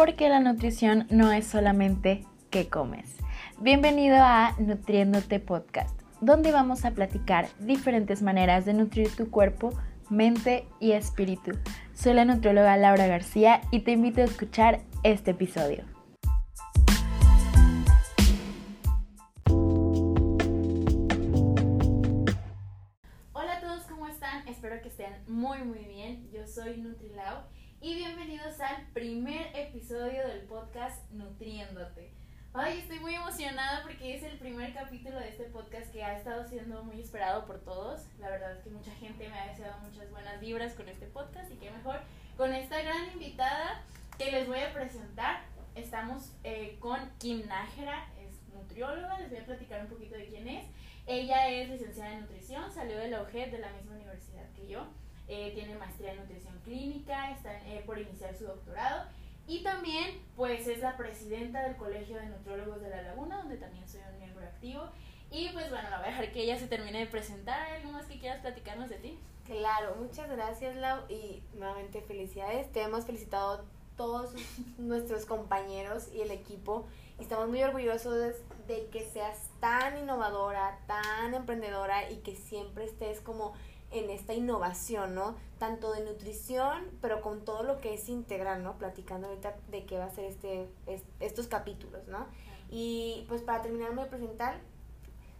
porque la nutrición no es solamente qué comes. Bienvenido a Nutriéndote Podcast, donde vamos a platicar diferentes maneras de nutrir tu cuerpo, mente y espíritu. Soy la nutrióloga Laura García y te invito a escuchar este episodio. Hola a todos, ¿cómo están? Espero que estén muy muy bien. Yo soy Nutrilao y bienvenidos al primer episodio del podcast Nutriéndote. Ay, estoy muy emocionada porque es el primer capítulo de este podcast que ha estado siendo muy esperado por todos. La verdad es que mucha gente me ha deseado muchas buenas vibras con este podcast y qué mejor con esta gran invitada que les voy a presentar. Estamos eh, con Kim Nájera, es nutrióloga, les voy a platicar un poquito de quién es. Ella es licenciada en nutrición, salió de la UGED de la misma universidad que yo. Eh, tiene maestría en nutrición clínica, está eh, por iniciar su doctorado y también pues es la presidenta del Colegio de Nutriólogos de La Laguna, donde también soy un miembro activo. Y pues bueno, la voy a dejar que ella se termine de presentar. ¿Algo más que quieras platicarnos de ti? Claro, muchas gracias Lau y nuevamente felicidades. Te hemos felicitado todos nuestros compañeros y el equipo estamos muy orgullosos de que seas tan innovadora, tan emprendedora y que siempre estés como en esta innovación, ¿no? Tanto de nutrición, pero con todo lo que es integral, ¿no? Platicando ahorita de qué va a ser este, estos capítulos, ¿no? Y pues para terminar me voy a presentar,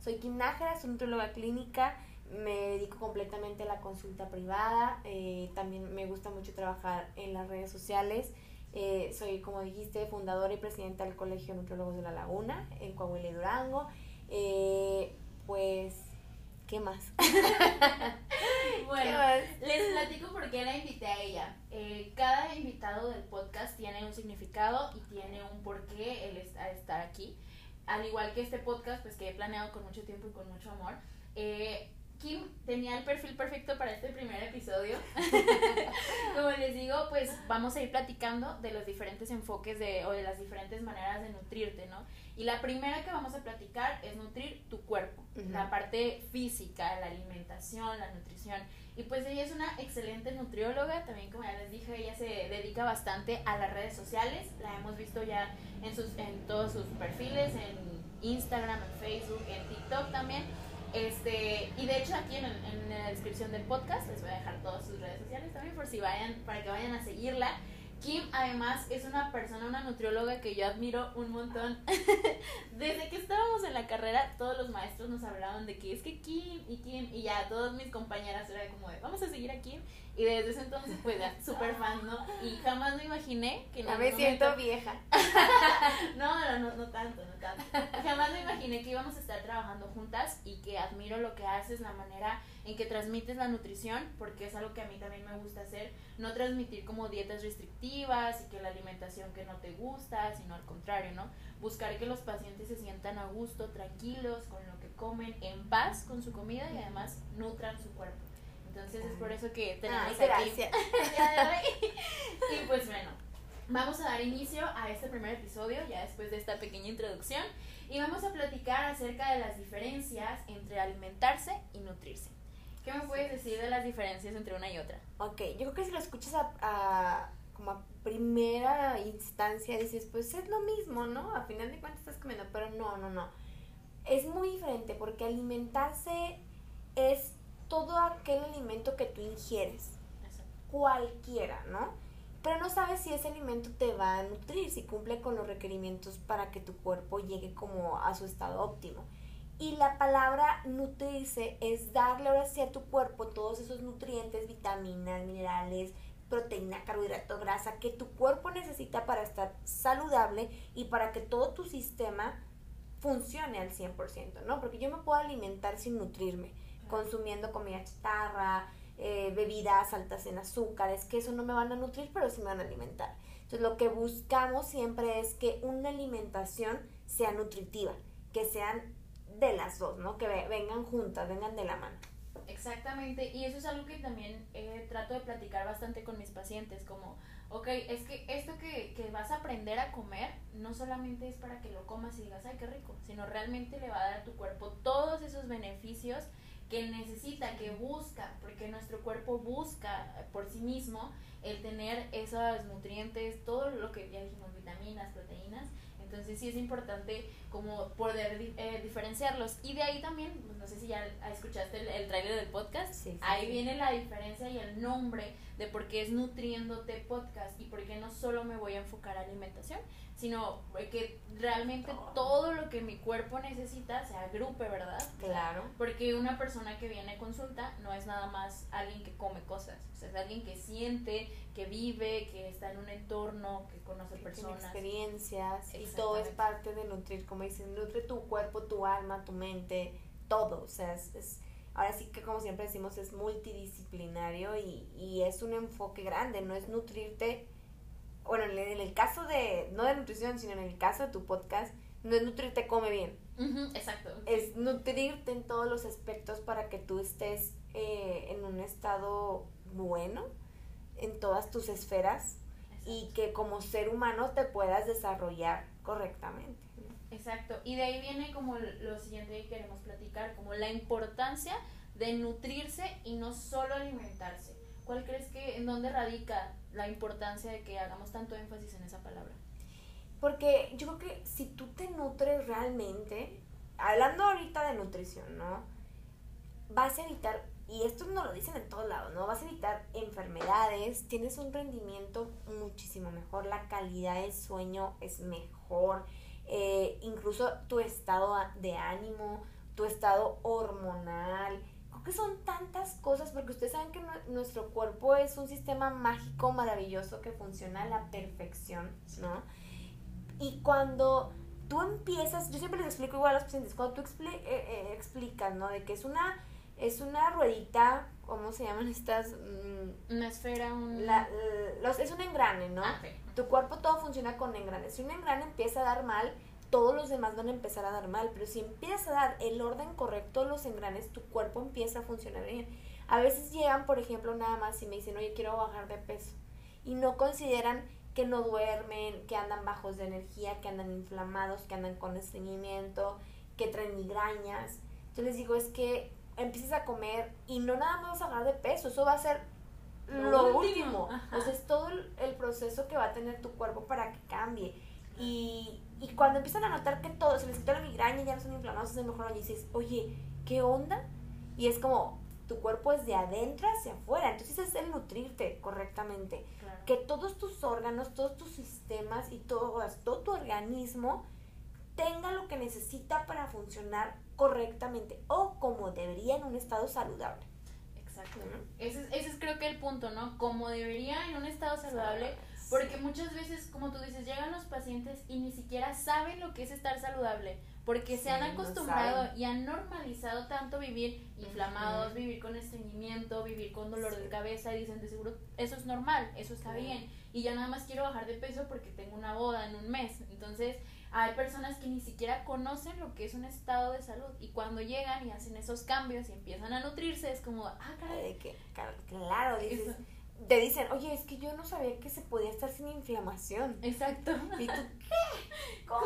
soy Kim Nájera, soy nutrióloga clínica, me dedico completamente a la consulta privada, eh, también me gusta mucho trabajar en las redes sociales, eh, soy, como dijiste, fundadora y presidenta del Colegio de Nutriólogos de La Laguna, en Coahuila y Durango, eh, pues ¿Qué más? bueno, les platico por qué la invité a ella. Eh, cada invitado del podcast tiene un significado y tiene un porqué está, estar aquí. Al igual que este podcast, pues que he planeado con mucho tiempo y con mucho amor. Eh, Kim tenía el perfil perfecto para este primer episodio. Como les digo, pues vamos a ir platicando de los diferentes enfoques de, o de las diferentes maneras de nutrirte, ¿no? Y la primera que vamos a platicar es nutrir tu cuerpo, la parte física, la alimentación, la nutrición. Y pues ella es una excelente nutrióloga, también como ya les dije, ella se dedica bastante a las redes sociales, la hemos visto ya en, sus, en todos sus perfiles, en Instagram, en Facebook, en TikTok también este, y de hecho aquí en, en, la descripción del podcast les voy a dejar todas sus redes sociales también por si vayan, para que vayan a seguirla. Kim además es una persona, una nutrióloga que yo admiro un montón. Desde que estábamos en la carrera, todos los maestros nos hablaban de que es que Kim y Kim, y ya todas mis compañeras era como de, vamos a seguir a Kim. Y desde ese entonces, pues ya, súper fan, ¿no? Y jamás me imaginé que... Ya me siento vieja. no, no, no, no tanto, no tanto. Jamás me imaginé que íbamos a estar trabajando juntas y que admiro lo que haces, la manera en que transmites la nutrición, porque es algo que a mí también me gusta hacer, no transmitir como dietas restrictivas y que la alimentación que no te gusta, sino al contrario, ¿no? Buscar que los pacientes se sientan a gusto, tranquilos con lo que comen, en paz con su comida y además nutran su cuerpo. Entonces es por eso que tenemos aquí y pues bueno, vamos a dar inicio a este primer episodio, ya después de esta pequeña introducción, y vamos a platicar acerca de las diferencias entre alimentarse y nutrirse. ¿Qué me puedes decir de las diferencias entre una y otra? Ok, yo creo que si lo escuchas a, como a primera instancia dices, pues es lo mismo, ¿no? A final de cuentas estás comiendo, pero no, no, no. Es muy diferente porque alimentarse es todo aquel alimento que tú ingieres. Cualquiera, ¿no? Pero no sabes si ese alimento te va a nutrir, si cumple con los requerimientos para que tu cuerpo llegue como a su estado óptimo. Y la palabra nutrirse es darle ahora sí a tu cuerpo todos esos nutrientes, vitaminas, minerales, proteína, carbohidrato, grasa que tu cuerpo necesita para estar saludable y para que todo tu sistema funcione al 100%, ¿no? Porque yo me puedo alimentar sin nutrirme, consumiendo comida chatarra, eh, bebidas altas en azúcares, que eso no me van a nutrir, pero sí me van a alimentar. Entonces lo que buscamos siempre es que una alimentación sea nutritiva, que sean de las dos, ¿no? Que vengan juntas, vengan de la mano. Exactamente, y eso es algo que también eh, trato de platicar bastante con mis pacientes, como, ok, es que esto que, que vas a aprender a comer no solamente es para que lo comas y digas, ay, qué rico, sino realmente le va a dar a tu cuerpo todos esos beneficios que necesita, que busca, porque nuestro cuerpo busca por sí mismo el tener esos nutrientes, todo lo que ya dijimos, vitaminas, proteínas, entonces sí es importante como poder eh, diferenciarlos. Y de ahí también, pues no sé si ya escuchaste el, el trailer del podcast, ahí viene la diferencia y el nombre de por qué es Nutriéndote Podcast y por qué no solo me voy a enfocar a alimentación, sino que realmente todo lo que mi cuerpo necesita se agrupe, ¿verdad? Claro. Porque una persona que viene a consulta no es nada más alguien que come cosas, o sea, es alguien que siente, que vive, que está en un entorno, que conoce personas. Tiene experiencias y todo es parte de nutrir, como dicen, nutre tu cuerpo, tu alma, tu mente, todo, o sea, es, ahora sí que como siempre decimos es multidisciplinario y, y es un enfoque grande, no es nutrirte bueno, en el caso de, no de nutrición, sino en el caso de tu podcast, no es nutrirte come bien. exacto. Es nutrirte en todos los aspectos para que tú estés eh, en un estado bueno en todas tus esferas y que como ser humano te puedas desarrollar correctamente. Exacto. Y de ahí viene como lo siguiente que queremos platicar, como la importancia de nutrirse y no solo alimentarse. ¿Cuál crees que, en dónde radica la importancia de que hagamos tanto énfasis en esa palabra? Porque yo creo que si tú te nutres realmente, hablando ahorita de nutrición, ¿no? Vas a evitar, y esto no lo dicen en todos lados, ¿no? Vas a evitar enfermedades, tienes un rendimiento muchísimo mejor, la calidad del sueño es mejor, eh, incluso tu estado de ánimo, tu estado hormonal, que son tantas cosas, porque ustedes saben que nuestro cuerpo es un sistema mágico, maravilloso, que funciona a la perfección, ¿no? Y cuando tú empiezas, yo siempre les explico igual a los pacientes, cuando tú eh, eh, explicas, ¿no? De que es una, es una ruedita, ¿cómo se llaman estas? Mm, una esfera, un... los, es un engrane, ¿no? Ah, tu cuerpo todo funciona con engranes. Si un engrane empieza a dar mal, todos los demás van a empezar a dar mal, pero si empiezas a dar el orden correcto los engranes, tu cuerpo empieza a funcionar bien. A veces llegan, por ejemplo, nada más y me dicen, oye, quiero bajar de peso. Y no consideran que no duermen, que andan bajos de energía, que andan inflamados, que andan con estreñimiento, que traen migrañas. Yo les digo, es que empieces a comer y no nada más vas a bajar de peso, eso va a ser lo, último. O sea, es todo el proceso que va a tener tu cuerpo para que cambie. Y, y cuando empiezan a notar que todo, se les quitó la migraña, ya no son inflamados, se mejoran y dices, oye, ¿qué onda? Y es como, tu cuerpo es de adentro hacia afuera, entonces es el nutrirte correctamente. Que todos tus órganos, todos tus sistemas y todo, todo tu organismo tenga lo que necesita para funcionar correctamente o como debería en un estado saludable. Exacto. Ese, ese es creo que el punto, ¿no? Como debería en un estado saludable porque muchas veces, como tú dices, llegan los pacientes y ni siquiera saben lo que es estar saludable, porque se han acostumbrado y han normalizado tanto vivir inflamados, vivir con estreñimiento, vivir con dolor de cabeza y dicen de seguro eso es normal, eso está bien y ya nada más quiero bajar de peso porque tengo una boda en un mes. Entonces, hay personas que ni siquiera conocen lo que es un estado de salud y cuando llegan y hacen esos cambios y empiezan a nutrirse es como, ah, caray, que, claro, dices, te dicen, oye, es que yo no sabía que se podía estar sin inflamación. Exacto. ¿Y tú qué? ¿Cómo?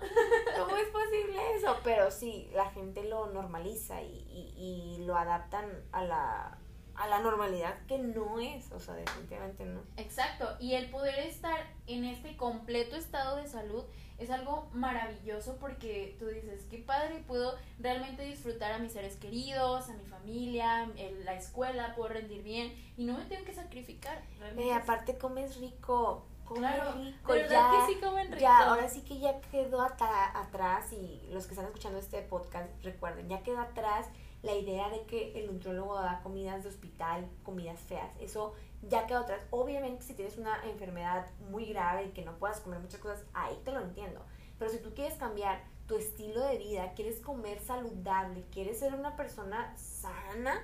¿Cómo es posible eso? Pero sí, la gente lo normaliza y, y, y lo adaptan a la, a la normalidad que no es, o sea, definitivamente no. Exacto, y el poder estar en este completo estado de salud es algo maravilloso porque tú dices, qué padre, puedo realmente disfrutar a mis seres queridos, a mi familia, en la escuela, puedo rendir bien y no me tengo que sacrificar. Eh, aparte comes rico, comes rico, ya, que sí comen rico. ya, ahora sí que ya quedó atrás y los que están escuchando este podcast recuerden, ya quedó atrás la idea de que el nutriólogo da comidas de hospital, comidas feas, eso ya quedó atrás. Obviamente si tienes una enfermedad muy grave y que no puedas comer muchas cosas, ahí te lo entiendo. Pero si tú quieres cambiar tu estilo de vida, quieres comer saludable, quieres ser una persona sana,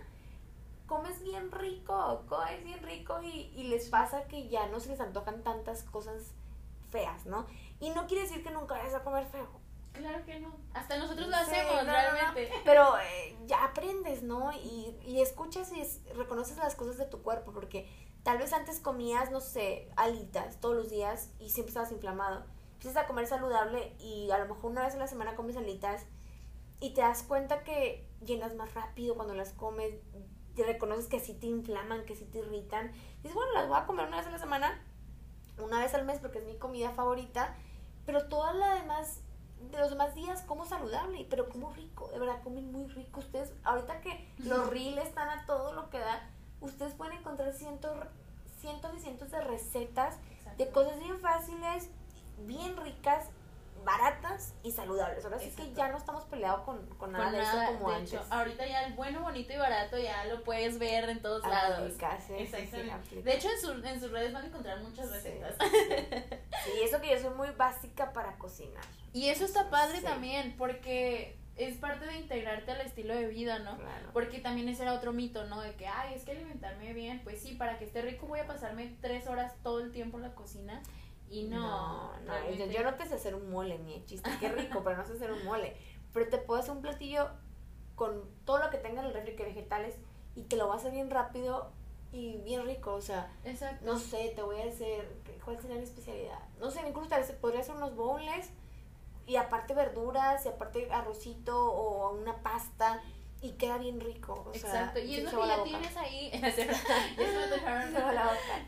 comes bien rico, comes bien rico y, y les pasa que ya no se les antojan tantas cosas feas, ¿no? Y no quiere decir que nunca vayas a comer feo. Claro que no. Hasta nosotros lo hacemos, realmente. Pero eh, ya aprendes, ¿no? Y, y escuchas y reconoces las cosas de tu cuerpo, porque tal vez antes comías, no sé, alitas todos los días y siempre estabas inflamado. Empiezas a comer saludable y a lo mejor una vez a la semana comes alitas y te das cuenta que llenas más rápido cuando las comes, te reconoces que sí te inflaman, que sí te irritan. Dices, bueno, las voy a comer una vez a la semana, una vez al mes porque es mi comida favorita, pero todas las demás, de los demás días como saludable, pero como rico, de verdad comen muy rico. Ustedes, ahorita que los reels están a todo lo que da, ustedes pueden encontrar cientos, cientos y cientos de recetas de cosas bien fáciles, bien ricas baratas y saludables. Ahora sí que ya no estamos peleados con, con nada de eso como antes. Hecho, ahorita ya el bueno, bonito y barato ya lo puedes ver en todos lados. Exactamente. de hecho, en, su, en sus redes van a encontrar muchas recetas. Sí, eso que yo soy muy básica para cocinar. Y eso está padre también, porque es parte de integrarte al estilo de vida, ¿no? Claro. Porque también ese era otro mito, ¿no? De que, ay, es que alimentarme bien, pues sí, para que esté rico voy a pasarme tres horas todo el tiempo en la cocina y no, no, yo, no te sé hacer un mole, ni chiste, qué rico, pero no sé hacer un mole. Pero te puedo hacer un platillo con todo lo que tenga en el refri, que vegetales, y te lo voy a hacer bien rápido y bien rico, o sea, Exacto. no sé, te voy a hacer, ¿cuál sería mi especialidad? No sé, incluso tal vez podría hacer unos bowls y aparte verduras y aparte arrocito o una pasta y queda bien rico. Exacto, y es lo que ya tienes ahí.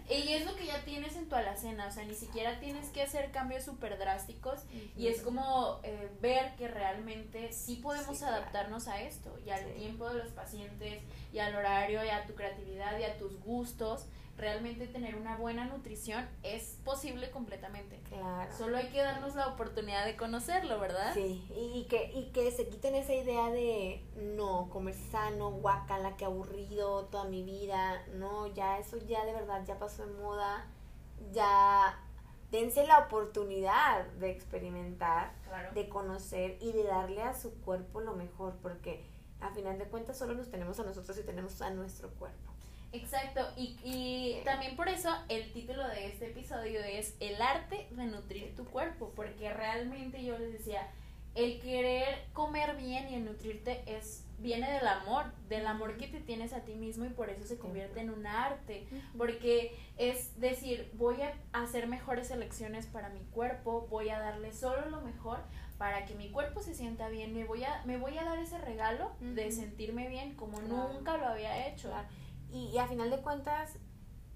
y es lo que ya tienes en tu alacena, o sea, ni siquiera tienes que hacer cambios súper drásticos y es como eh, ver que realmente sí podemos adaptarnos a esto y al tiempo de los pacientes y al horario y a tu creatividad y a tus gustos realmente tener una buena nutrición es posible completamente. Claro. Solo hay que darnos la oportunidad de conocerlo, ¿verdad? Sí, y que, y que se quiten esa idea de no, comer sano, guacala, que aburrido toda mi vida. No, ya eso ya de verdad ya pasó de moda. Ya dense la oportunidad de experimentar, de conocer y de darle a su cuerpo lo mejor, porque a final de cuentas solo nos tenemos a nosotros y tenemos a nuestro cuerpo. Exacto, y, y también por eso el título de este episodio es El arte de nutrir tu cuerpo, porque realmente yo les decía, el querer comer bien y el nutrirte es viene del amor, del amor que te tienes a ti mismo y por eso se convierte en un arte, porque es decir, voy a hacer mejores elecciones para mi cuerpo, voy a darle solo lo mejor para que mi cuerpo se sienta bien, me voy a me voy a dar ese regalo de sentirme bien como nunca lo había hecho. Y, a final de cuentas,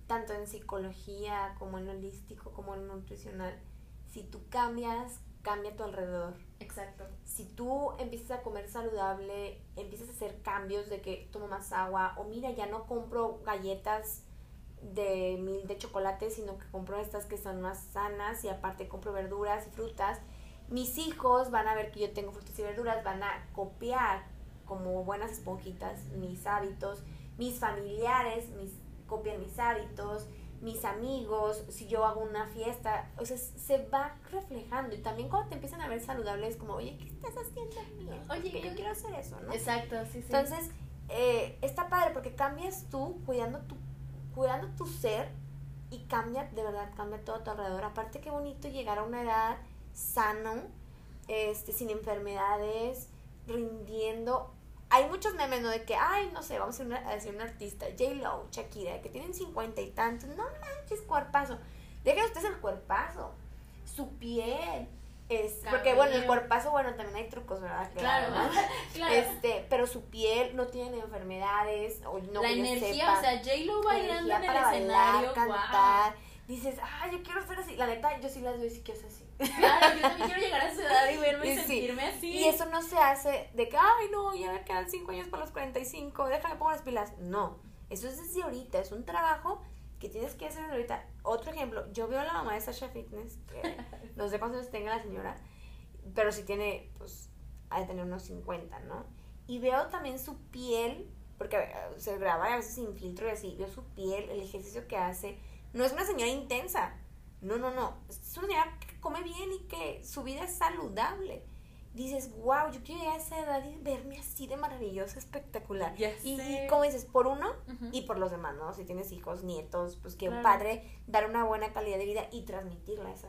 tanto en psicología como en holístico, como en nutricional, si tú cambias, cambia tu alrededor. Exacto. Si tú empiezas a comer saludable, empiezas a hacer cambios de que tomo más agua, o mira, ya no compro galletas de mil de chocolate, sino que compro estas que son más sanas y aparte compro verduras y frutas. Mis hijos van a ver que yo tengo frutas y verduras, van a copiar como buenas esponjitas mis hábitos mis familiares mis, copian mis hábitos, mis amigos, si yo hago una fiesta, o sea, se va reflejando. Y también cuando te empiezan a ver saludables, como, oye, ¿qué estás haciendo? Oye, yo quiero hacer eso, ¿no? Exacto, sí, sí. Entonces, eh, está padre porque cambias tú cuidando tu, cuidando tu ser y cambia, de verdad, cambia todo a tu alrededor. Aparte, qué bonito llegar a una edad sano, este, sin enfermedades, rindiendo hay muchos memes, ¿no? De que, ay, no sé, vamos a, decir una artista, J-Lo, Shakira, que tienen cincuenta y tantos. No manches, cuerpazo. Dejen ustedes el cuerpazo. Su piel. Es, porque bueno, el cuerpazo, bueno, también hay trucos, ¿verdad? Claro, claro. Este, pero su piel no tiene enfermedades, o no La energía, o sea, J-Lo bailando en el escenario, cantar. Dices, ay, yo quiero ser así. La neta, yo sí las veo y sí quiero ser así. Claro, yo también quiero llegar a esa edad y verme y sentirme así. Y eso no se hace de que, ay, no, ya me quedan 5 años para los 45, déjame pongo las pilas. No, eso es desde ahorita, es un trabajo que tienes que hacer desde ahorita. Otro ejemplo, yo veo a la mamá de Sasha Fitness, que no sé cuántos años tenga la señora, pero sí tiene, pues, ha de tener unos 50, ¿no? Y veo también su piel, porque se graba a veces sin filtro y así, veo su piel, el ejercicio que hace. No es una señora intensa, no, no, no. Es una señora que come bien y que su vida es saludable. Dices, wow, yo quiero llegar a esa edad y verme así de maravillosa, espectacular. y, como dices, por uno y por los demás, ¿no? Si tienes hijos, nietos, pues que un padre dar una buena calidad de vida y transmitirla a, esa,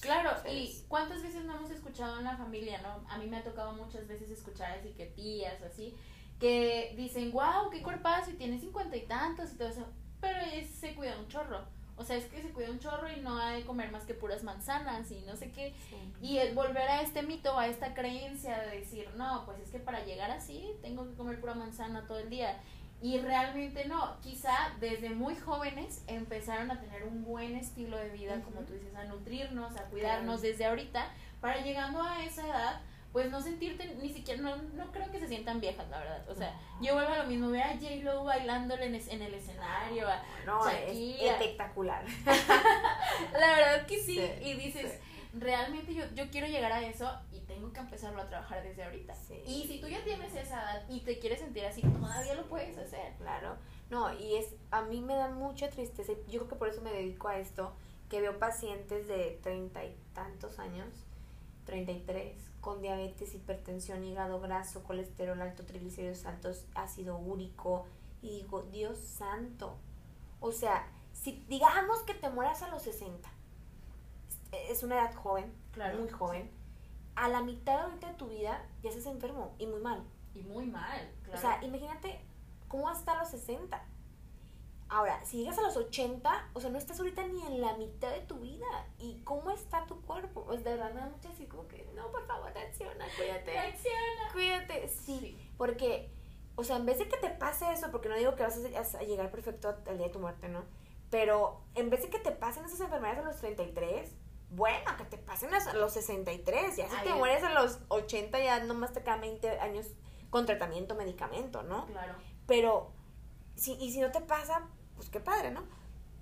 Claro, y cuántas veces no hemos escuchado en la familia, ¿no? A mí me ha tocado muchas veces escuchar así que tías o así, que dicen, wow, qué cuerpazo y tiene cincuenta y tantos y todo eso, pero se cuida un chorro. O o sea, es que se cuida un chorro y no ha de comer más que puras manzanas y no sé qué. Y el volver a este mito, a esta creencia de decir, no, pues es que para llegar así tengo que comer pura manzana todo el día. Y realmente no, quizá desde muy jóvenes empezaron a tener un buen estilo de vida, como tú dices, a nutrirnos, a cuidarnos desde ahorita, para llegando a esa edad, pues no sentirte ni siquiera, no, no creo que se sientan viejas, la verdad. O sea, yo vuelvo a lo mismo, ver a J-Lo bailándole en, en, el escenario, a no, Es espectacular. la verdad que sí, y dices, realmente yo, yo quiero llegar a eso y tengo que empezarlo a trabajar desde ahorita. Y si tú ya tienes esa edad y te quieres sentir así, todavía lo puedes hacer. Claro. No, y es, a mí me da mucha tristeza, yo creo que por eso me dedico a esto, que veo pacientes de treinta y tantos años, treinta y tres, con diabetes, hipertensión, hígado graso, colesterol alto, triglicéridos altos, ácido úrico, y digo, Dios santo. O sea, si digamos que te mueras a los 60, es una edad joven, claro, muy joven, a la mitad ahorita de tu vida ya estás enfermo y muy mal. Y muy mal, claro. O sea, imagínate cómo vas a estar a los 60. Ahora, si llegas a los 80, o sea, no estás ahorita ni en la mitad de tu vida. ¿Y cómo está tu cuerpo? Pues de verdad me da mucho así como que, no, por favor, reacciona, cuídate. Reacciona. Cuídate, sí, Porque, o sea, en vez de que te pase eso, porque no digo que vas a llegar perfecto al día de tu muerte, ¿no? Pero en vez de que te pasen esas enfermedades a los 33, bueno, que te pasen a los 63, ya si te mueres a los 80 ya nomás te quedan 20 años con tratamiento, medicamento, ¿no? Claro. Pero, si, y si no te pasa, pues qué padre, ¿no?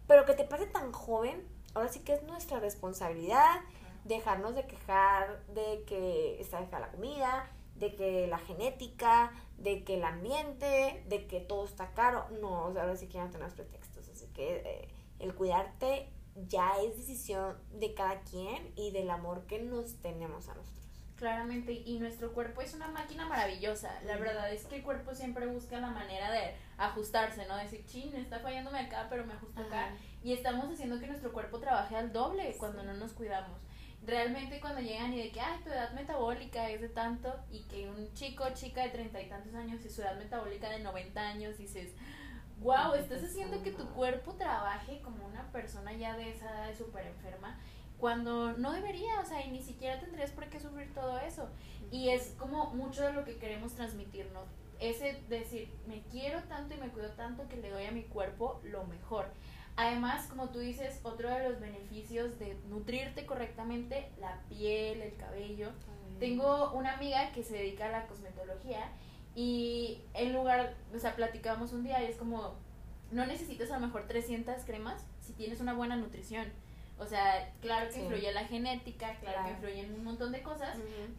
Pero que te pase tan joven, ahora sí que es nuestra responsabilidad dejarnos de quejar de que está deja la comida, de que la genética, de que el ambiente, de que todo está caro. No, ahora sí que ya no tenemos pretextos. Así que eh, el cuidarte ya es decisión de cada quien y del amor que nos tenemos a nosotros. Claramente, y nuestro cuerpo es una máquina maravillosa. La verdad es que el cuerpo siempre busca la manera de ajustarse, ¿no? Decir, chin, está fallándome acá, pero me ajusto acá. Y estamos haciendo que nuestro cuerpo trabaje al doble cuando no nos cuidamos. Realmente cuando llegan y de que, ay, tu edad metabólica es de tanto, y que un chico chica de treinta y tantos años y su edad metabólica de 90 años, dices, wow, estás haciendo que tu cuerpo trabaje como una persona ya de esa edad súper enferma, cuando no debería, o sea, y ni siquiera tendrías por qué sufrir todo eso. Y es como mucho de lo que queremos transmitirnos, ese decir, me quiero tanto y me cuido tanto que le doy a mi cuerpo lo mejor. Además, como tú dices, otro de los beneficios de nutrirte correctamente, la piel, el cabello. Tengo una amiga que se dedica a la cosmetología y en lugar, o sea, platicábamos un día y es como, no necesitas a lo mejor 300 cremas si tienes una buena nutrición. O sea, claro que influye la genética, claro, que influye en un montón de cosas,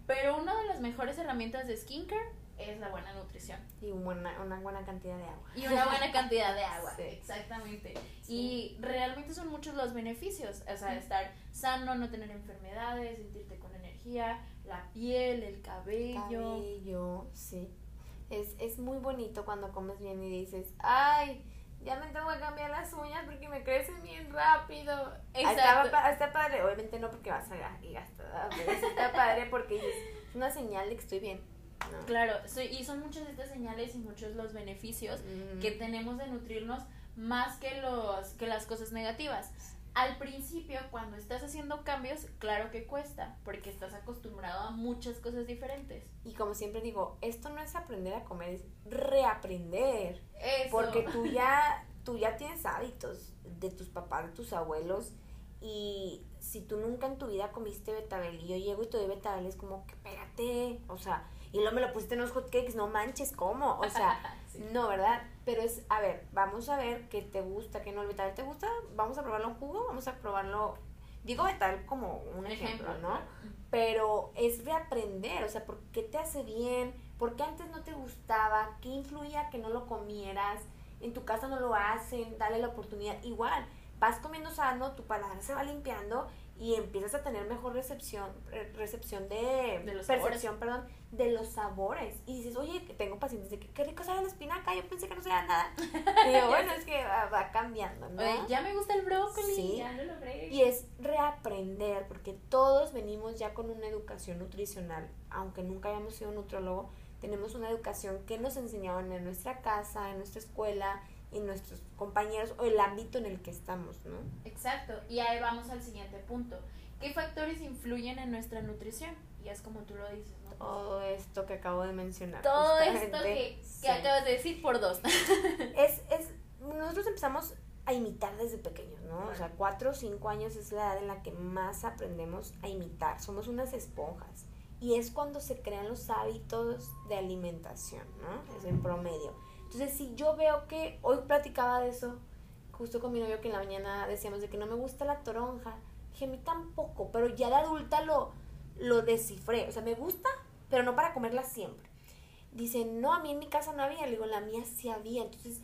pero una de las mejores herramientas de skincare es la buena nutrición. Y una, una buena cantidad de agua. Y una buena cantidad de agua, exactamente. Y realmente son muchos los beneficios, o sea, estar sano, no tener enfermedades, sentirte con energía, la piel, el cabello. Cabello, sí es, es muy bonito cuando comes bien y dices, ay, ya me tengo que cambiar las uñas porque me crecen bien rápido. Exacto. Está, padre, obviamente no porque vas a gastar, pero está padre porque es una señal de que estoy bien. Claro, y son muchas de estas señales y muchos los beneficios que tenemos de nutrirnos más que los que las cosas negativas al principio, cuando estás haciendo cambios, claro que cuesta, porque estás acostumbrado a muchas cosas diferentes. Y como siempre digo, esto no es aprender a comer, es reaprender. Porque tú ya, tú ya tienes hábitos de tus papás, de tus abuelos, y si tú nunca en tu vida comiste betabel y yo llego y te doy betabel, es como que espérate, o sea, y luego me lo pusiste en los hotcakes, no manches, ¿cómo? O sea, no, ¿verdad? Pero es, a ver, vamos a ver qué te gusta, qué no. ¿El te gusta? Vamos a probarlo en jugo, vamos a probarlo. Digo betal como un ejemplo, ¿no? Pero es reaprender, o sea, ¿por qué te hace bien? ¿Por qué antes no te gustaba? ¿Qué influía que no lo comieras? En tu casa no lo hacen, dale la oportunidad. Igual, vas comiendo sano, tu paladar se va limpiando y empiezas a tener mejor recepción, recepción de, de los percepción, perdón, de los sabores. Y dices, oye, tengo pacientes de que qué rico sabe la espinaca, yo pensé que no sabía nada. y digo, bueno, es que va, cambiando, ¿no? Oye, ya me gusta el brócoli, ya lo logré. Y es reaprender, porque todos venimos ya con una educación nutricional, aunque nunca hayamos sido nutrólogo, tenemos una educación que nos enseñaban en nuestra casa, en nuestra escuela, en nuestros compañeros o el ámbito en el que estamos, ¿no? Exacto, y ahí vamos al siguiente punto. ¿Qué factores influyen en nuestra nutrición? Y es como tú lo dices, ¿no? Todo esto que acabo de mencionar. Todo esto que, acabas de decir por dos. es, es, nosotros empezamos a imitar desde pequeños, ¿no? O sea, cuatro o cinco años es la edad en la que más aprendemos a imitar. Somos unas esponjas. Y es cuando se crean los hábitos de alimentación, ¿no? Es en promedio. Entonces, si yo veo que, hoy platicaba de eso, justo con mi novio que en la mañana decíamos de que no me gusta la toronja, dije, a mí tampoco, pero ya de adulta lo, lo descifré. O sea, me gusta, pero no para comerla siempre. Dice, no, a mí en mi casa no había. Le digo, la mía sí había. Entonces,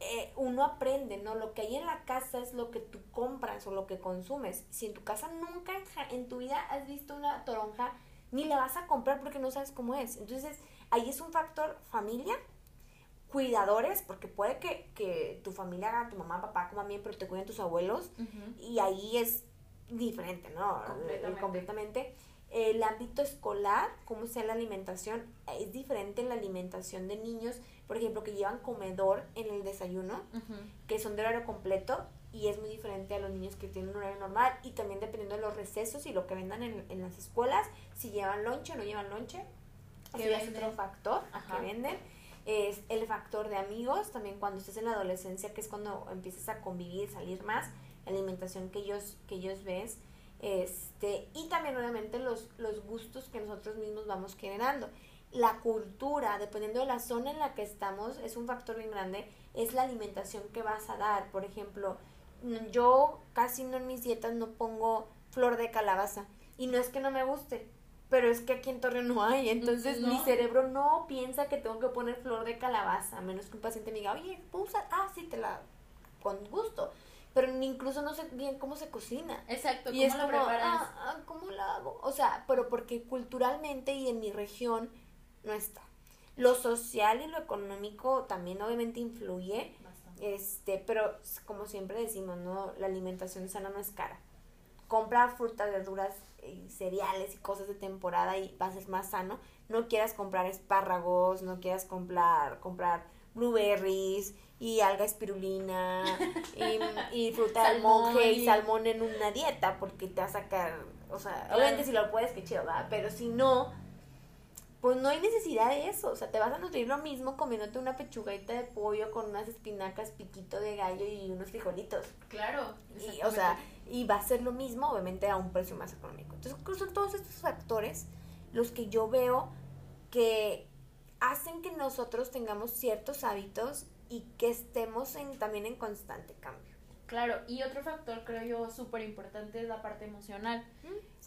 eh, uno aprende, ¿no? Lo que hay en la casa es lo que tú compras o lo que consumes. Si en tu casa nunca en tu vida has visto una toronja, ni la vas a comprar porque no sabes cómo es. Entonces, ahí es un factor familia, cuidadores, porque puede que, que tu familia, tu mamá, papá coman bien, pero te cuiden tus abuelos, y ahí es diferente, ¿no? Completamente. El ámbito escolar, cómo sea la alimentación, es diferente en la alimentación de niños, por ejemplo, que llevan comedor en el desayuno, que son de horario completo, y es muy diferente a los niños que tienen un horario normal, y también dependiendo de los recesos y lo que vendan en, en las escuelas, si llevan lonche o no llevan lonche, que es otro factor que venden. Es el factor de amigos, también cuando estés en la adolescencia, que es cuando empiezas a convivir, salir más, la alimentación que ellos, que ellos ves, este, y también obviamente los, los gustos que nosotros mismos vamos generando. La cultura, dependiendo de la zona en la que estamos, es un factor bien grande, es la alimentación que vas a dar. Por ejemplo, yo casi no en mis dietas no pongo flor de calabaza. Y no es que no me guste, pero es que aquí en Torreón no hay, entonces mi cerebro no piensa que tengo que poner flor de calabaza, a menos que un paciente me diga, oye, ¿puedo usar? Ah, sí, te la, con gusto, pero incluso no sé bien cómo se cocina. Exacto, ¿cómo lo preparas? Ah, ah, ¿cómo la hago? O sea, pero porque culturalmente y en mi región no está. Lo social y lo económico también obviamente influye, este, pero como siempre decimos, no, la alimentación sana no es cara. Compra frutas, verduras y cereales y cosas de temporada y va a ser más sano. No quieras comprar espárragos, no quieras comprar, comprar blueberries y alga espirulina y, y fruta del monje y salmón en una dieta porque te va a sacar, o sea, obviamente si lo puedes, que chido, ¿verdad? Pero si no, pues no hay necesidad de eso, o sea, te vas a nutrir lo mismo comiéndote una pechuguita de pollo con unas espinacas, piquito de gallo y unos frijolitos. Claro. Y, o sea, y va a ser lo mismo, obviamente, a un precio más económico. Entonces, son todos estos factores los que yo veo que hacen que nosotros tengamos ciertos hábitos y que estemos en, también en constante cambio. Claro, y otro factor creo yo súper importante es la parte emocional.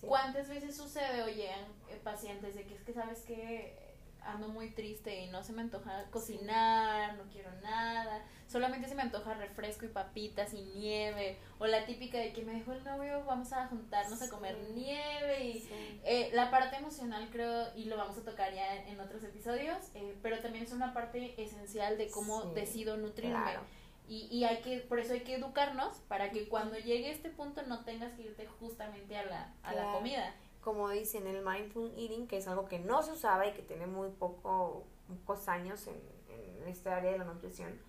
¿Cuántas veces sucede o llegan eh, pacientes de que es que sabes que ando muy triste y no se me antoja cocinar, no quiero nada, solamente se me antoja refresco y papitas y nieve, o la típica de que me dejó el novio, vamos a juntarnos a comer nieve, y eh, la parte emocional creo, y lo vamos a tocar ya en, otros episodios, eh, pero también es una parte esencial de cómo decido nutrirme. Y, y hay que, por eso hay que educarnos para que cuando llegue este punto no tengas que irte justamente a la, a la comida como dicen, el mindful eating, que es algo que no se usaba y que tiene muy poco, pocos años en, en esta área de la nutrición.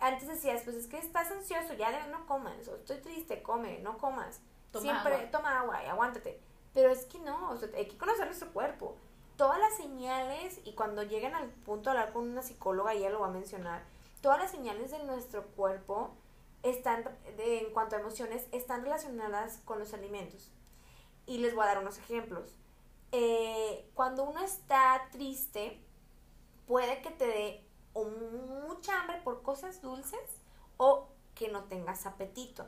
Antes decías, pues es que estás ansioso, ya no comas, o estoy triste, come, no comas. Siempre toma agua y aguántate. Pero es que no, o sea, hay que conocer nuestro cuerpo. Todas las señales, y cuando lleguen al punto de hablar con una psicóloga, ella lo va a mencionar, todas las señales de nuestro cuerpo están, de, en cuanto a emociones, están relacionadas con los alimentos. Y les voy a dar unos ejemplos. Eh, cuando uno está triste, puede que te dé o mucha hambre por cosas dulces o que no tengas apetito.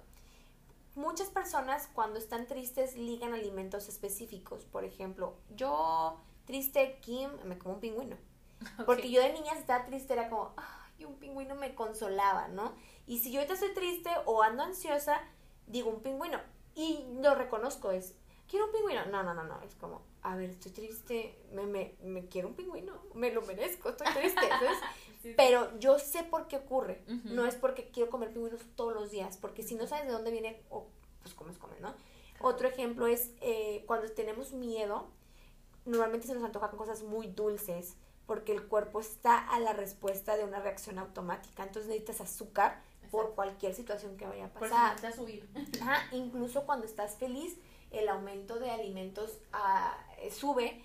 Muchas personas cuando están tristes ligan alimentos específicos. Por ejemplo, yo triste, Kim, me como un pingüino. Porque yo de niña estaba triste era como, ay, un pingüino me consolaba, ¿no? Y si yo ahorita estoy triste o ando ansiosa, digo un pingüino. Y lo reconozco, es, quiero un pingüino. No, no, no, no. Es como, a ver, estoy triste, me, me, me quiero un pingüino, me lo merezco, estoy triste. Pero yo sé por qué ocurre. No es porque quiero comer pingüinos todos los días, porque si no sabes de dónde viene, pues comes, comes, ¿no? Otro ejemplo es eh, cuando tenemos miedo, normalmente se nos antoja con cosas muy dulces, porque el cuerpo está a la respuesta de una reacción automática. Entonces necesitas azúcar por cualquier situación que vaya a pasar. Por subir. incluso cuando estás feliz, el aumento de alimentos eh, sube,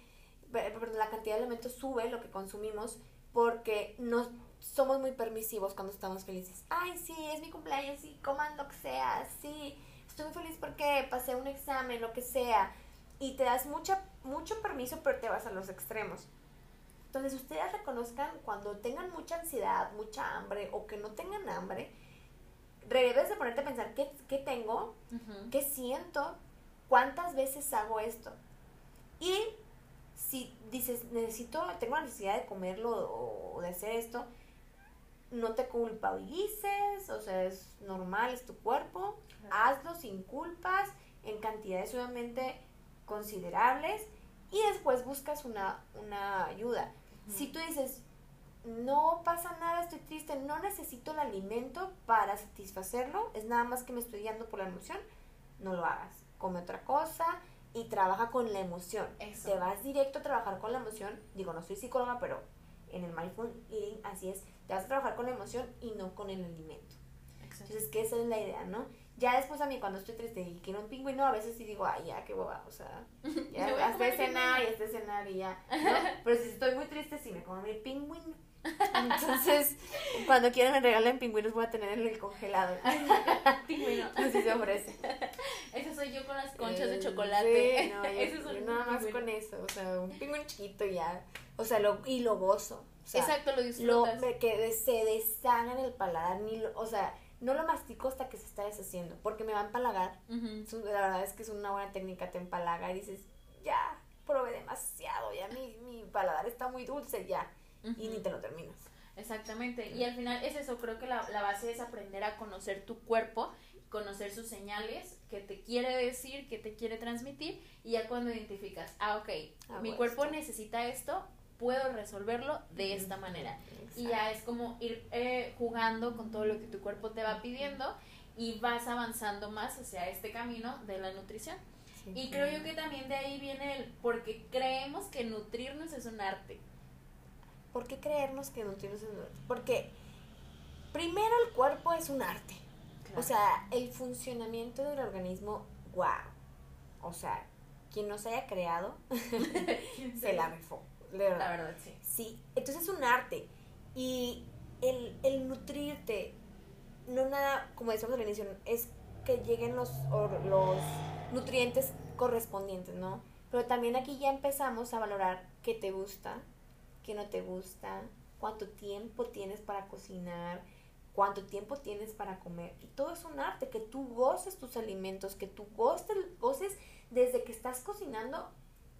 la cantidad de alimentos sube, lo que consumimos, porque no somos muy permisivos cuando estamos felices. Ay, sí, es mi cumpleaños, sí, coman lo que sea, sí, estoy muy feliz porque pasé un examen, lo que sea. Y te das mucha, mucho permiso, pero te vas a los extremos. Entonces, ustedes reconozcan cuando tengan mucha ansiedad, mucha hambre o que no tengan hambre, debes de ponerte a pensar qué, qué tengo, qué siento, cuántas veces hago esto. Y si dices, necesito, tengo la necesidad de comerlo o de hacer esto, no te culpabilices, o sea, es normal, es tu cuerpo, hazlo sin culpas, en cantidades sumamente considerables y después buscas una, una ayuda. Si tú dices, no pasa nada, estoy triste, no necesito el alimento para satisfacerlo, es nada más que me estoy guiando por la emoción, no lo hagas. Come otra cosa y trabaja con la emoción. Te vas directo a trabajar con la emoción. Digo, no soy psicóloga, pero en el mindful eating así es. Te vas a trabajar con la emoción y no con el alimento. Entonces, que esa es la idea, ¿no? Ya después a mí cuando estoy triste y quiero un pingüino, a veces sí digo, ay, ya, qué boba, o sea, ya hasta cenar y hasta cenar y ya, Pero si estoy muy triste, sí me como mi pingüino. Entonces, cuando quieran me regalen pingüinos, voy a tener en el congelado. pingüino. Así se ofrece. Eso soy yo con las conchas de eh, chocolate. Sí, no, eso yo, nada más con eso, o sea, un pingüino chiquito ya, o sea, lo, y lo gozo. Exacto, lo disfrutas. Lo, que se deshaga en el paladar, ni o sea, no lo mastico hasta que se está deshaciendo, porque me va a empalagar. La verdad es que es una buena técnica, te empalaga y dices, ya, probé demasiado, ya mi, mi paladar está muy dulce, ya, y ni te lo terminas. Exactamente, y al final es eso, creo que la, la base es aprender a conocer tu cuerpo, conocer sus señales, que te quiere decir, que te quiere transmitir, y ya cuando identificas, ah, ok, ah, mi cuerpo necesita esto, puedo resolverlo de esta manera. Y ya es como ir eh, jugando con todo lo que tu cuerpo te va pidiendo y vas avanzando más hacia este camino de la nutrición. Y creo yo que también de ahí viene el, porque creemos que nutrirnos es un arte. ¿Por qué creernos que nutrirnos es arte? Porque primero el cuerpo es un arte. O sea, el funcionamiento del organismo, wow. O sea, quien nos haya creado se la rifó. La verdad, sí. Sí, entonces es un arte. Y el, el nutrirte, no nada, como decíamos al inicio, es que lleguen los, los nutrientes correspondientes, ¿no? Pero también aquí ya empezamos a valorar qué te gusta, qué no te gusta, cuánto tiempo tienes para cocinar, cuánto tiempo tienes para comer. Y todo es un arte, que tú goces tus alimentos, que tú goces, goces desde que estás cocinando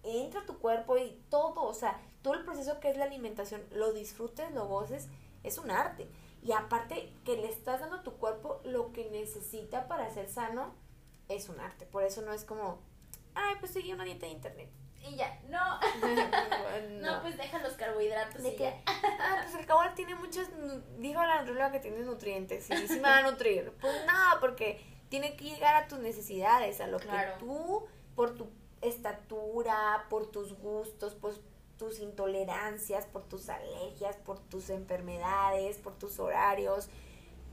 entra tu cuerpo y todo, o sea, todo el proceso que es la alimentación, lo disfrutes, lo goces, es un arte. Y aparte que le estás dando a tu cuerpo lo que necesita para ser sano, es un arte. Por eso no es como, ay, pues seguí una dieta de internet. Y ya, no. no. pues deja los carbohidratos. De que, ah, pues el carbohidrato tiene muchos, dijo la nutrióloga que tiene nutrientes y sí me va a nutrir. Pues no, porque tiene que llegar a tus necesidades, a lo que tú, por tu estatura, por tus gustos, por tus intolerancias, por tus alergias, por tus enfermedades, por tus horarios.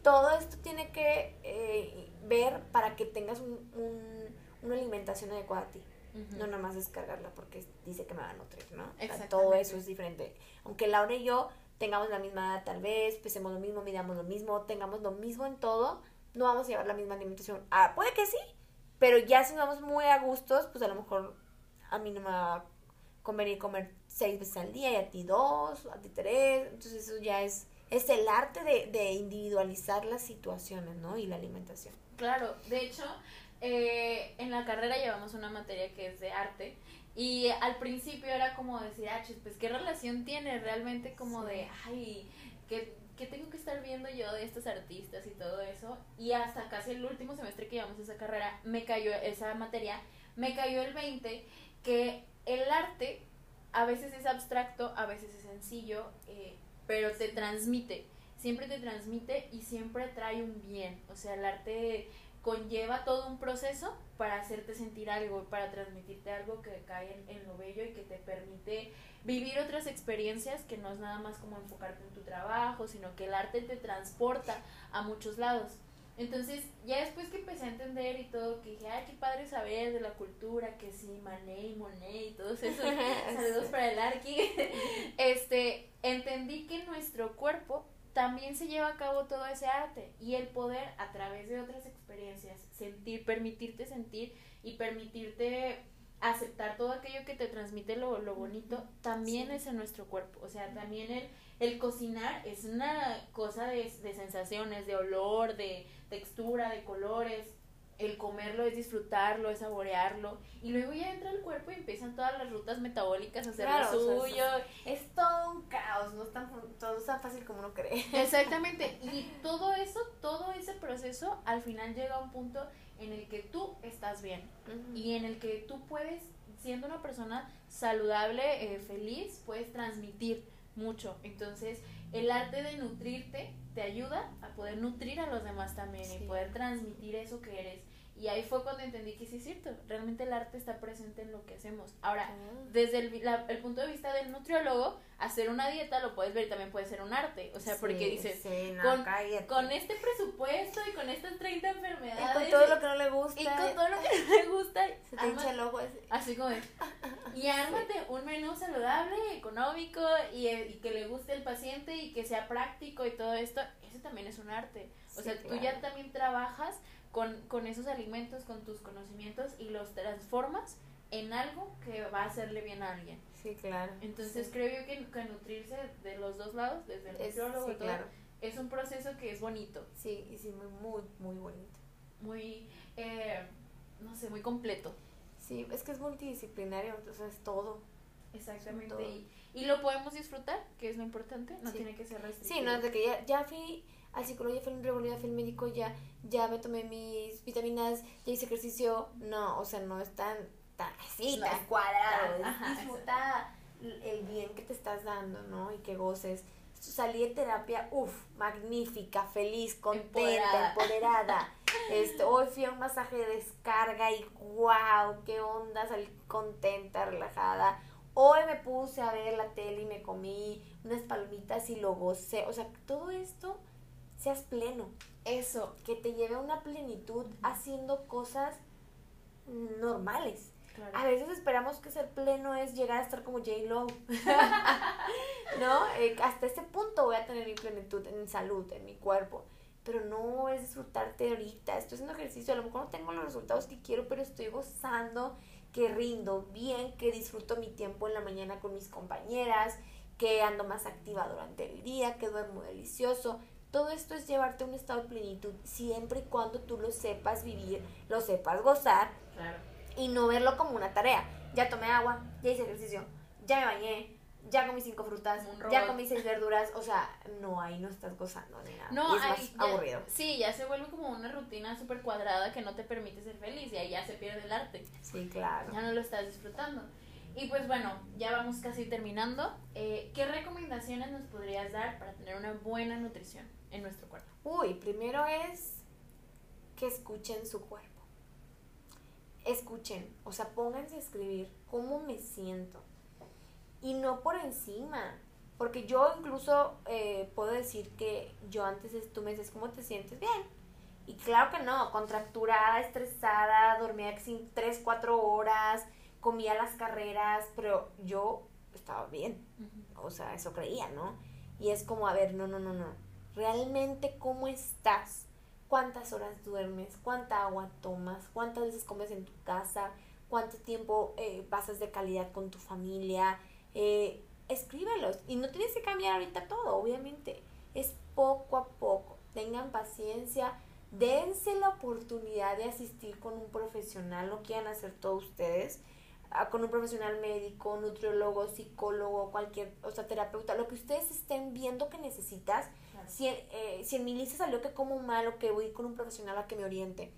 Todo esto tiene que eh, ver para que tengas una alimentación adecuada a ti. No nada más descargarla porque dice que me va a nutrir, ¿no? todo eso es diferente. Aunque Laura y yo tengamos la misma edad tal vez, pesemos lo mismo, midamos lo mismo, tengamos lo mismo en todo, no vamos a llevar la misma alimentación. Ah, puede que sí, pero ya si vamos muy a gustos, pues a lo mejor a mí no me va a convenir comer seis veces al día y a ti dos, a ti tres. Entonces eso ya es, es el arte de, de individualizar las situaciones, ¿no? Y la alimentación. Claro, de hecho, eh, en la carrera llevamos una materia que es de arte y al principio era como decir, ah, pues qué relación tiene realmente como de, ay, que ¿qué tengo que estar viendo yo de estos artistas y todo eso? Y hasta casi el último semestre que llevamos esa carrera, me cayó esa materia, me cayó el 20, que el arte a veces es abstracto, a veces es sencillo, eh, pero te transmite, siempre te transmite y siempre trae un bien. O sea, el arte conlleva todo un proceso para hacerte sentir algo, para transmitirte algo que cae en, en lo bello y que te permite vivir otras experiencias que no es nada más como enfocarte en tu trabajo, sino que el arte te transporta a muchos lados. Entonces, ya después que empecé a entender y todo, que dije, ay, qué padre saber de la cultura, que sí, Mané y Monet y todos esos saludos para el Arqui, este, entendí que nuestro cuerpo también se lleva a cabo todo ese arte y el poder a través de otras experiencias, sentir, permitirte sentir y permitirte aceptar todo aquello que te transmite lo, lo bonito, también es en nuestro cuerpo. O sea, también el, el cocinar es una cosa de, de sensaciones, de olor, de textura, de colores, el comerlo es disfrutarlo, es saborearlo. Y luego ya entra el cuerpo y empiezan todas las rutas metabólicas a hacer lo suyo. es todo un caos, no es tan, todo tan fácil como uno cree. Exactamente. Y todo eso, todo ese proceso, al final llega a un punto en el que tú estás bien. Y en el que tú puedes, siendo una persona saludable, eh, feliz, puedes transmitir mucho. Entonces, el arte de nutrirte te ayuda a poder nutrir a los demás también y poder transmitir eso que eres. Y ahí fue cuando entendí que sí es cierto, realmente el arte está presente en lo que hacemos. Ahora, ah. desde el, el, punto de vista del nutriólogo, hacer una dieta lo puedes ver y también puede ser un arte. O sea, porque dices, con, con, este presupuesto y con estas 30 enfermedades. Y con todo lo que no le gusta. Y con todo lo que no le gusta. Se te hincha el ojo así. como Y ármate un menú económico y, y, que le guste al paciente y que sea práctico y todo esto. Eso también es un arte. O sea, tú ya también trabajas con, con esos alimentos, con tus conocimientos y los transformas en algo que va a hacerle bien a alguien. Sí, claro. Entonces creo yo que, que, nutrirse de los dos lados, desde el nutriólogo todo, es un proceso que es bonito. Sí, y sí, muy, muy, muy bonito. Muy, eh, no sé, muy completo. Sí, es que es multidisciplinario, entonces es todo. Exactamente. Y, y, lo podemos disfrutar, que es lo importante, no tiene que ser restrictivo. Sí, no, de que ya, ya fui al psicólogo, ya fui al neurologo, ya fui al médico, ya, ya me tomé mis vitaminas, ya hice ejercicio. No, o sea, no es tan, tan así, tan cuadrado. disfruta el bien que te estás dando, ¿no? Y que goces. Salí de terapia, uff, magnífica, feliz, contenta, empoderada. Este, hoy fui a un masaje de descarga y wow, qué onda, salí contenta, relajada. Hoy me puse a ver la tele y me comí unas palomitas y lo gocé. O sea, todo esto seas pleno. Eso, que te lleve a una plenitud haciendo cosas normales. A veces esperamos que ser pleno es llegar a estar como J-Lo. ¿No? Eh, hasta ese punto voy a tener mi plenitud en salud, en mi cuerpo. Pero no es disfrutarte ahorita. Estoy haciendo ejercicio, a lo mejor no tengo los resultados que quiero, pero estoy gozando, que rindo bien, que disfruto mi tiempo en la mañana con mis compañeras, que ando más activa durante el día, que duermo delicioso. Todo esto es llevarte a un estado de plenitud siempre y cuando tú lo sepas vivir, lo sepas gozar y no verlo como una tarea. Ya tomé agua, ya hice ejercicio, ya me bañé, ya comí cinco frutas, ya comí seis verduras, o sea, no, ahí no estás gozando ni nada. No, es más aburrido. Sí, ya se vuelve como una rutina súper cuadrada que no te permite ser feliz y ahí ya se pierde el arte. Sí, claro. Ya no lo estás disfrutando. Y pues bueno, ya vamos casi terminando. Eh, ¿Qué recomendaciones nos podrías dar para tener una buena nutrición? en nuestro cuerpo? Uy, primero es que escuchen su cuerpo. Escuchen, o sea, pónganse a escribir cómo me siento. Y no por encima, porque yo incluso eh, puedo decir que yo antes tú me dices, ¿cómo te sientes? Bien. Y claro que no, contracturada, estresada, dormía sin 3, 4 horas, comía las carreras, pero yo estaba bien. O sea, eso creía, ¿no? Y es como, a ver, no, no, no, no realmente cómo estás, cuántas horas duermes, cuánta agua tomas, cuántas veces comes en tu casa, cuánto tiempo eh, pasas de calidad con tu familia. Eh, escríbelos y no tienes que cambiar ahorita todo, obviamente. Es poco a poco. Tengan paciencia, dense la oportunidad de asistir con un profesional, no quieran hacer todo ustedes, ah, con un profesional médico, nutriólogo, psicólogo, cualquier, o sea, terapeuta, lo que ustedes estén viendo que necesitas si, eh, si en mi lista salió que como mal o que voy con un profesional a que me oriente,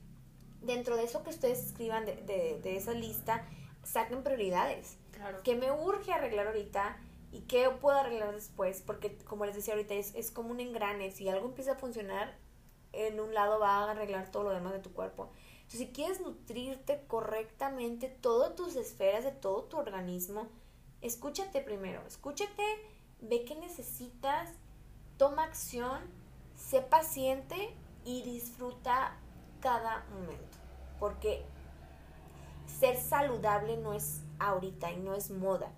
dentro de eso que ustedes escriban de, de, de esa lista, saquen prioridades. Claro. ¿Qué me urge arreglar ahorita y qué puedo arreglar después? Porque, como les decía ahorita, es, es como un engrane. Si algo empieza a funcionar, en un lado va a arreglar todo lo demás de tu cuerpo. Entonces, si quieres nutrirte correctamente todas tus esferas de todo tu organismo, escúchate primero, escúchate, ve qué necesitas, toma acción, sé paciente y disfruta cada momento. Porque ser saludable no es ahorita y no es moda.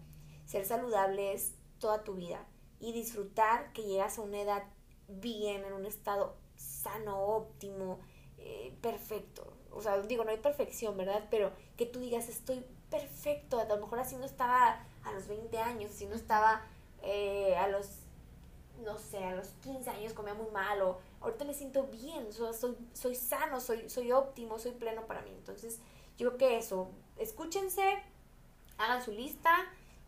Ser saludable es toda tu vida y disfrutar que llegas a una edad bien, en un estado sano, óptimo, eh, perfecto. O sea, digo, no hay perfección, ¿verdad? Pero que tú digas, estoy perfecto. A lo mejor así no estaba a los 20 años, así no estaba eh, a los, no sé, a los 15 años comía muy mal o ahorita me siento bien, soy, soy sano, soy, soy óptimo, soy pleno para mí. Entonces, yo que eso, escúchense, hagan su lista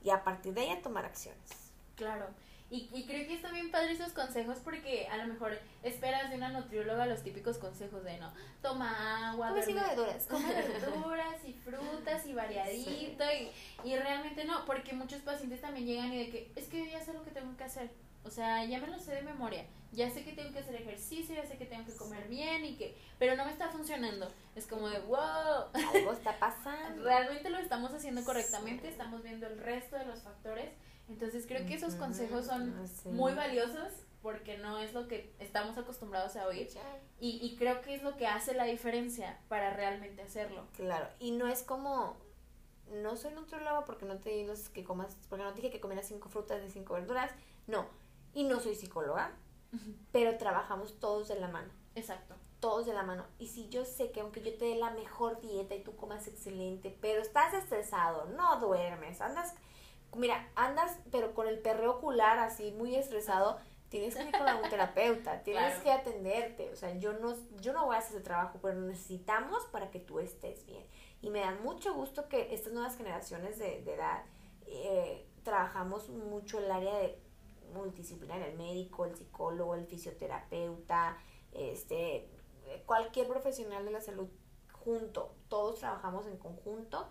y a partir de ella tomar acciones. Claro. Y, y, creo que están bien padres esos consejos porque a lo mejor esperas de una nutrióloga los típicos consejos de no, toma agua, come verduras, come verduras y frutas y variadito y, y realmente no, porque muchos pacientes también llegan y de que es que yo ya sé lo que tengo que hacer, o sea, ya me lo sé de memoria, ya sé que tengo que hacer ejercicio, ya sé que tengo que comer bien y que, pero no me está funcionando. Es como de, wow, algo está pasando. Realmente lo estamos haciendo correctamente, estamos viendo el resto de los factores. Entonces creo que esos consejos son muy valiosos porque no es lo que estamos acostumbrados a oír. Y, y creo que es lo que hace la diferencia para realmente hacerlo. Claro, y no es como, no soy nutrióloga porque no te digo que comas, porque no te dije que comieras cinco frutas y cinco verduras, no, y no soy psicóloga, pero trabajamos todos de la mano. Exacto. Todos de la mano. Y si yo sé que aunque yo te dé la mejor dieta y tú comas excelente, pero estás estresado, no duermes, andas, mira, andas pero con el perreo ocular así muy estresado, tienes que ir con un terapeuta, tienes que atenderte. O sea, yo no, yo no voy a hacer ese trabajo, pero necesitamos para que tú estés bien. Y me da mucho gusto que estas nuevas generaciones de, edad eh, trabajamos mucho el área de multidisciplinaria, el médico, el psicólogo, el fisioterapeuta, este, cualquier profesional de la salud junto, todos trabajamos en conjunto,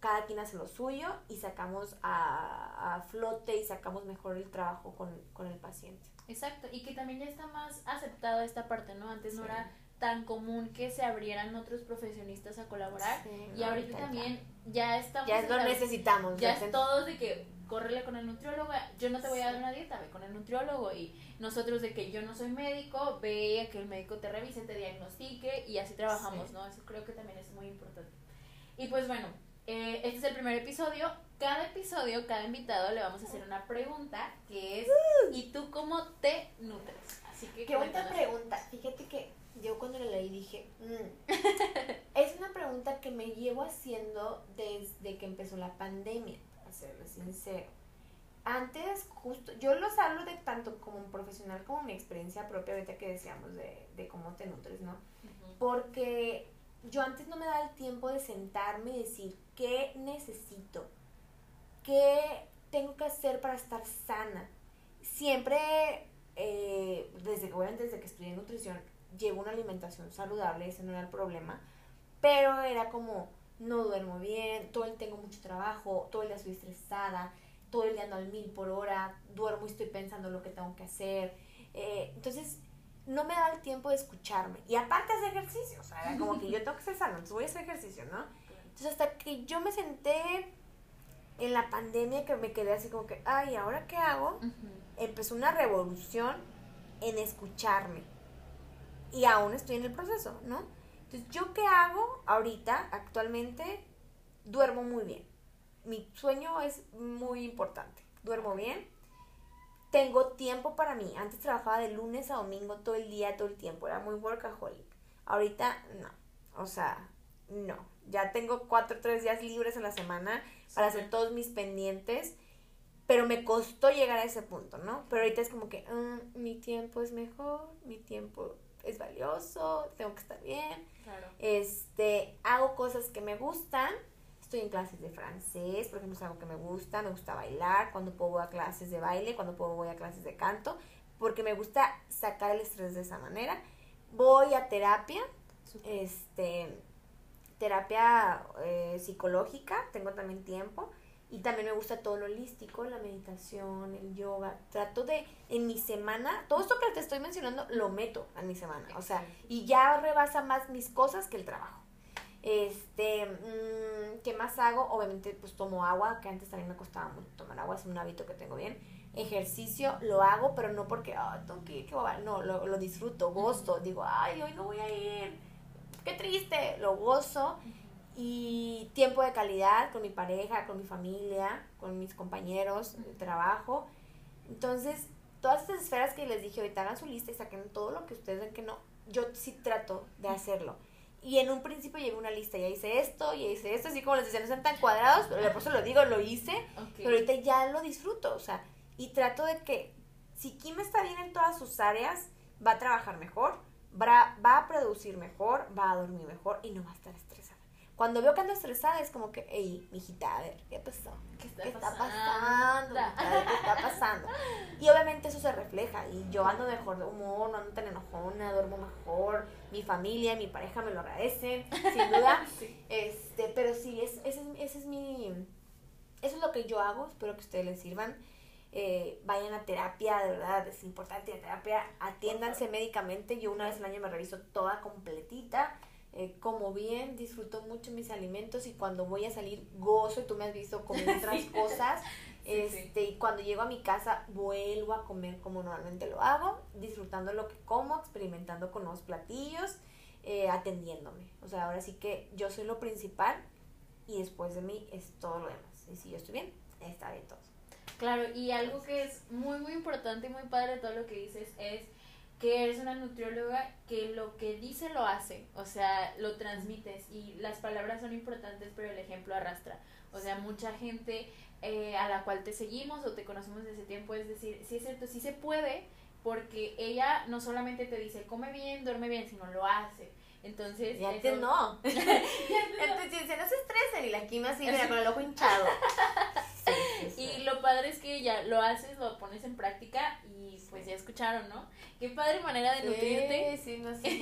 cada quien hace lo suyo y sacamos a, flote y sacamos mejor el trabajo con, el paciente. Exacto, y que también ya está más aceptada esta parte, ¿no? Antes no era tan común que se abrieran otros profesionistas a colaborar y ahorita también ya estamos... Ya lo necesitamos. Ya es todos de que córrele con el nutriólogo, yo no te voy a dar una dieta, ve con el nutriólogo y nosotros de que yo no soy médico, ve a que el médico te revise, te diagnostique y así trabajamos, ¿no? Eso creo que también es muy importante. Y pues bueno, eh, este es el primer episodio. Cada episodio, cada invitado le vamos a hacer una pregunta que es. ¿y tú cómo te nutres? Así que qué buena pregunta. Fíjate que yo cuando la leí dije, mm". es una pregunta que me llevo haciendo desde que empezó la pandemia serlo sincero. Antes, justo, yo los hablo de tanto como un profesional como mi experiencia propia, ahorita que decíamos de, cómo te nutres, ¿no? Porque yo antes no me daba el tiempo de sentarme y decir, ¿qué necesito? ¿Qué tengo que hacer para estar sana? Siempre, eh, desde, que, desde que estudié nutrición, llevo una alimentación saludable, ese no era el problema, pero era como, no duermo bien, todo el tengo mucho trabajo, todo el día estoy estresada, todo el día ando al mil por hora, duermo y estoy pensando lo que tengo que hacer. Eh, entonces, no me da el tiempo de escucharme. Y aparte hacer ejercicio, o sea, como que yo tengo que ser sano, entonces voy a hacer ejercicio, ¿no? Entonces, hasta que yo me senté en la pandemia, que me quedé así como que, ay, ¿ahora qué hago? Empezó una revolución en escucharme. Y aún estoy en el proceso, ¿no? Entonces, ¿yo qué hago ahorita, actualmente? Duermo muy bien. Mi sueño es muy importante. Duermo bien. Tengo tiempo para mí. Antes trabajaba de lunes a domingo todo el día, todo el tiempo. Era muy workaholic. Ahorita no. O sea, no. Ya tengo cuatro o tres días libres a la semana para hacer todos mis pendientes. Pero me costó llegar a ese punto, ¿no? Pero ahorita es como que mm, mi tiempo es mejor, mi tiempo es valioso, tengo que estar bien. Este, hago cosas que me gustan. Estoy en clases de francés, por ejemplo, es algo que me gusta, me gusta bailar, cuando puedo voy a clases de baile, cuando puedo voy a clases de canto, porque me gusta sacar el estrés de esa manera. Voy a terapia, este, terapia eh, psicológica, tengo también tiempo. Y también me gusta todo lo holístico, la meditación, el yoga. Trato de, en mi semana, todo esto que te estoy mencionando, lo meto en mi semana. O sea, y ya rebasa más mis cosas que el trabajo. Este, mm, ¿qué más hago? Obviamente, pues tomo agua, que antes también me costaba mucho tomar agua, es un hábito que tengo bien. Ejercicio lo hago, pero no porque, ah, tengo que ir, no, lo, lo disfruto, gozo, digo, ay, hoy no voy a ir, qué triste, lo gozo. Y tiempo de calidad con mi pareja, con mi familia, con mis compañeros de trabajo. Entonces, todas estas esferas que les dije ahorita, hagan su lista y saquen todo lo que ustedes ven que no. Yo sí trato de hacerlo. Y en un principio llevé una lista, ya hice esto, ya hice esto, así como les decía, no están tan cuadrados, pero por eso lo digo, lo hice, pero ahorita ya lo disfruto, o sea, y trato de que si Kim está bien en todas sus áreas, va a trabajar mejor, va, a producir mejor, va a dormir mejor y no va a estar estresada. Cuando veo que ando estresada es como que, hey, mijita, a ver, ¿qué pasó? ¿Qué está, pasando? ¿Qué está pasando? Y obviamente eso se refleja. Y yo ando mejor de humor, no ando tan enojona, duermo mejor. Mi familia, mi pareja me lo agradecen, sin duda. este, pero sí, es, ese, es, ese es mi... Eso es lo que yo hago, espero que ustedes les sirvan. Eh, vayan a terapia, de verdad, es importante la terapia, atiéndanse médicamente. Yo una vez al año me reviso toda completita eh, como bien, disfruto mucho mis alimentos y cuando voy a salir gozo y tú me has visto comer otras cosas. este, Y cuando llego a mi casa vuelvo a comer como normalmente lo hago, disfrutando lo que como, experimentando con nuevos platillos, eh, atendiéndome. O sea, ahora sí que yo soy lo principal y después de mí es todo lo demás. Y si yo estoy bien, está bien todo. Claro, y algo que es muy, muy importante y muy padre de todo lo que dices es que eres una nutrióloga que lo que dice lo hace, o sea, lo transmites y las palabras son importantes, pero el ejemplo arrastra. O sea, mucha gente eh, a la cual te seguimos o te conocemos desde tiempo es decir, sí es cierto, sí se puede, porque ella no solamente te dice come bien, duerme bien, sino lo hace. Entonces. Y antes no. Entonces dice, no se estresen y la quima así, mira, con el ojo hinchado. Y lo padre es que ya lo haces, lo pones en práctica y pues ya escucharon, ¿no? Qué padre manera de nutrirte. Sí, no sé.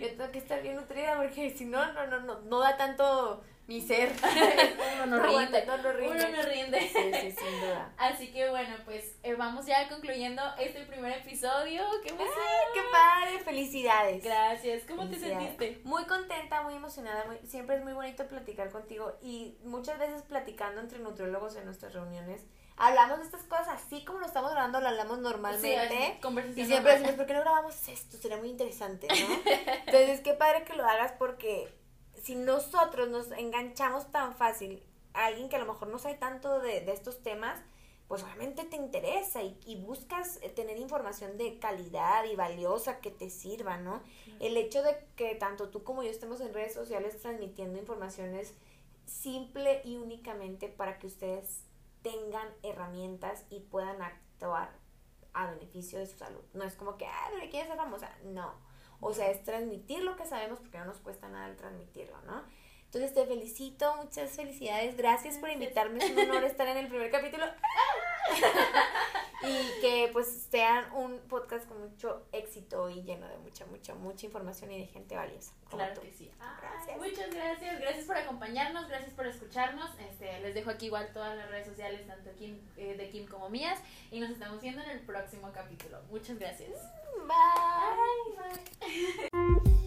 Yo, tengo que estar bien nutrida porque si no, no, no, no, no da tanto mi ser. uno no, rinde. No, no rinde. Uno no rinde. Sí, sí, sin duda. Así que bueno, pues eh, vamos ya concluyendo este primer episodio. ¡Qué emoción! ¡Qué padre! ¡Felicidades! Gracias. ¿Cómo te sentiste? Muy contenta, muy emocionada. Muy, siempre es muy bonito platicar contigo y muchas veces platicando entre nutriólogos en nuestras reuniones hablamos de estas cosas así como lo estamos grabando, lo hablamos normalmente. y siempre decimos, ¿por qué no grabamos esto? Sería muy interesante, ¿no? Entonces, qué padre que lo hagas porque si nosotros nos enganchamos tan fácil a alguien que a lo mejor no sabe tanto de, estos temas, pues obviamente te interesa y, buscas eh, tener información de calidad y valiosa que te sirva, ¿no? El hecho de que tanto tú como yo estemos en redes sociales transmitiendo información es simple y únicamente para que ustedes tengan herramientas y puedan actuar a beneficio de su salud. No es como que, ah, le quieres ser famosa. No o sea, es transmitir lo que sabemos porque no nos cuesta nada el transmitirlo, ¿no? Entonces te felicito, muchas felicidades, gracias por invitarme, es un honor estar en el primer capítulo. y que pues sean un podcast con mucho éxito y lleno de mucha, mucha, mucha información y de gente valiosa. Claro que sí. gracias. Muchas gracias, gracias por acompañarnos, gracias por escucharnos. Este, les dejo aquí igual todas las redes sociales, tanto Kim, eh, de Kim como mías, y nos estamos viendo en el próximo capítulo. Muchas gracias. Bye. bye.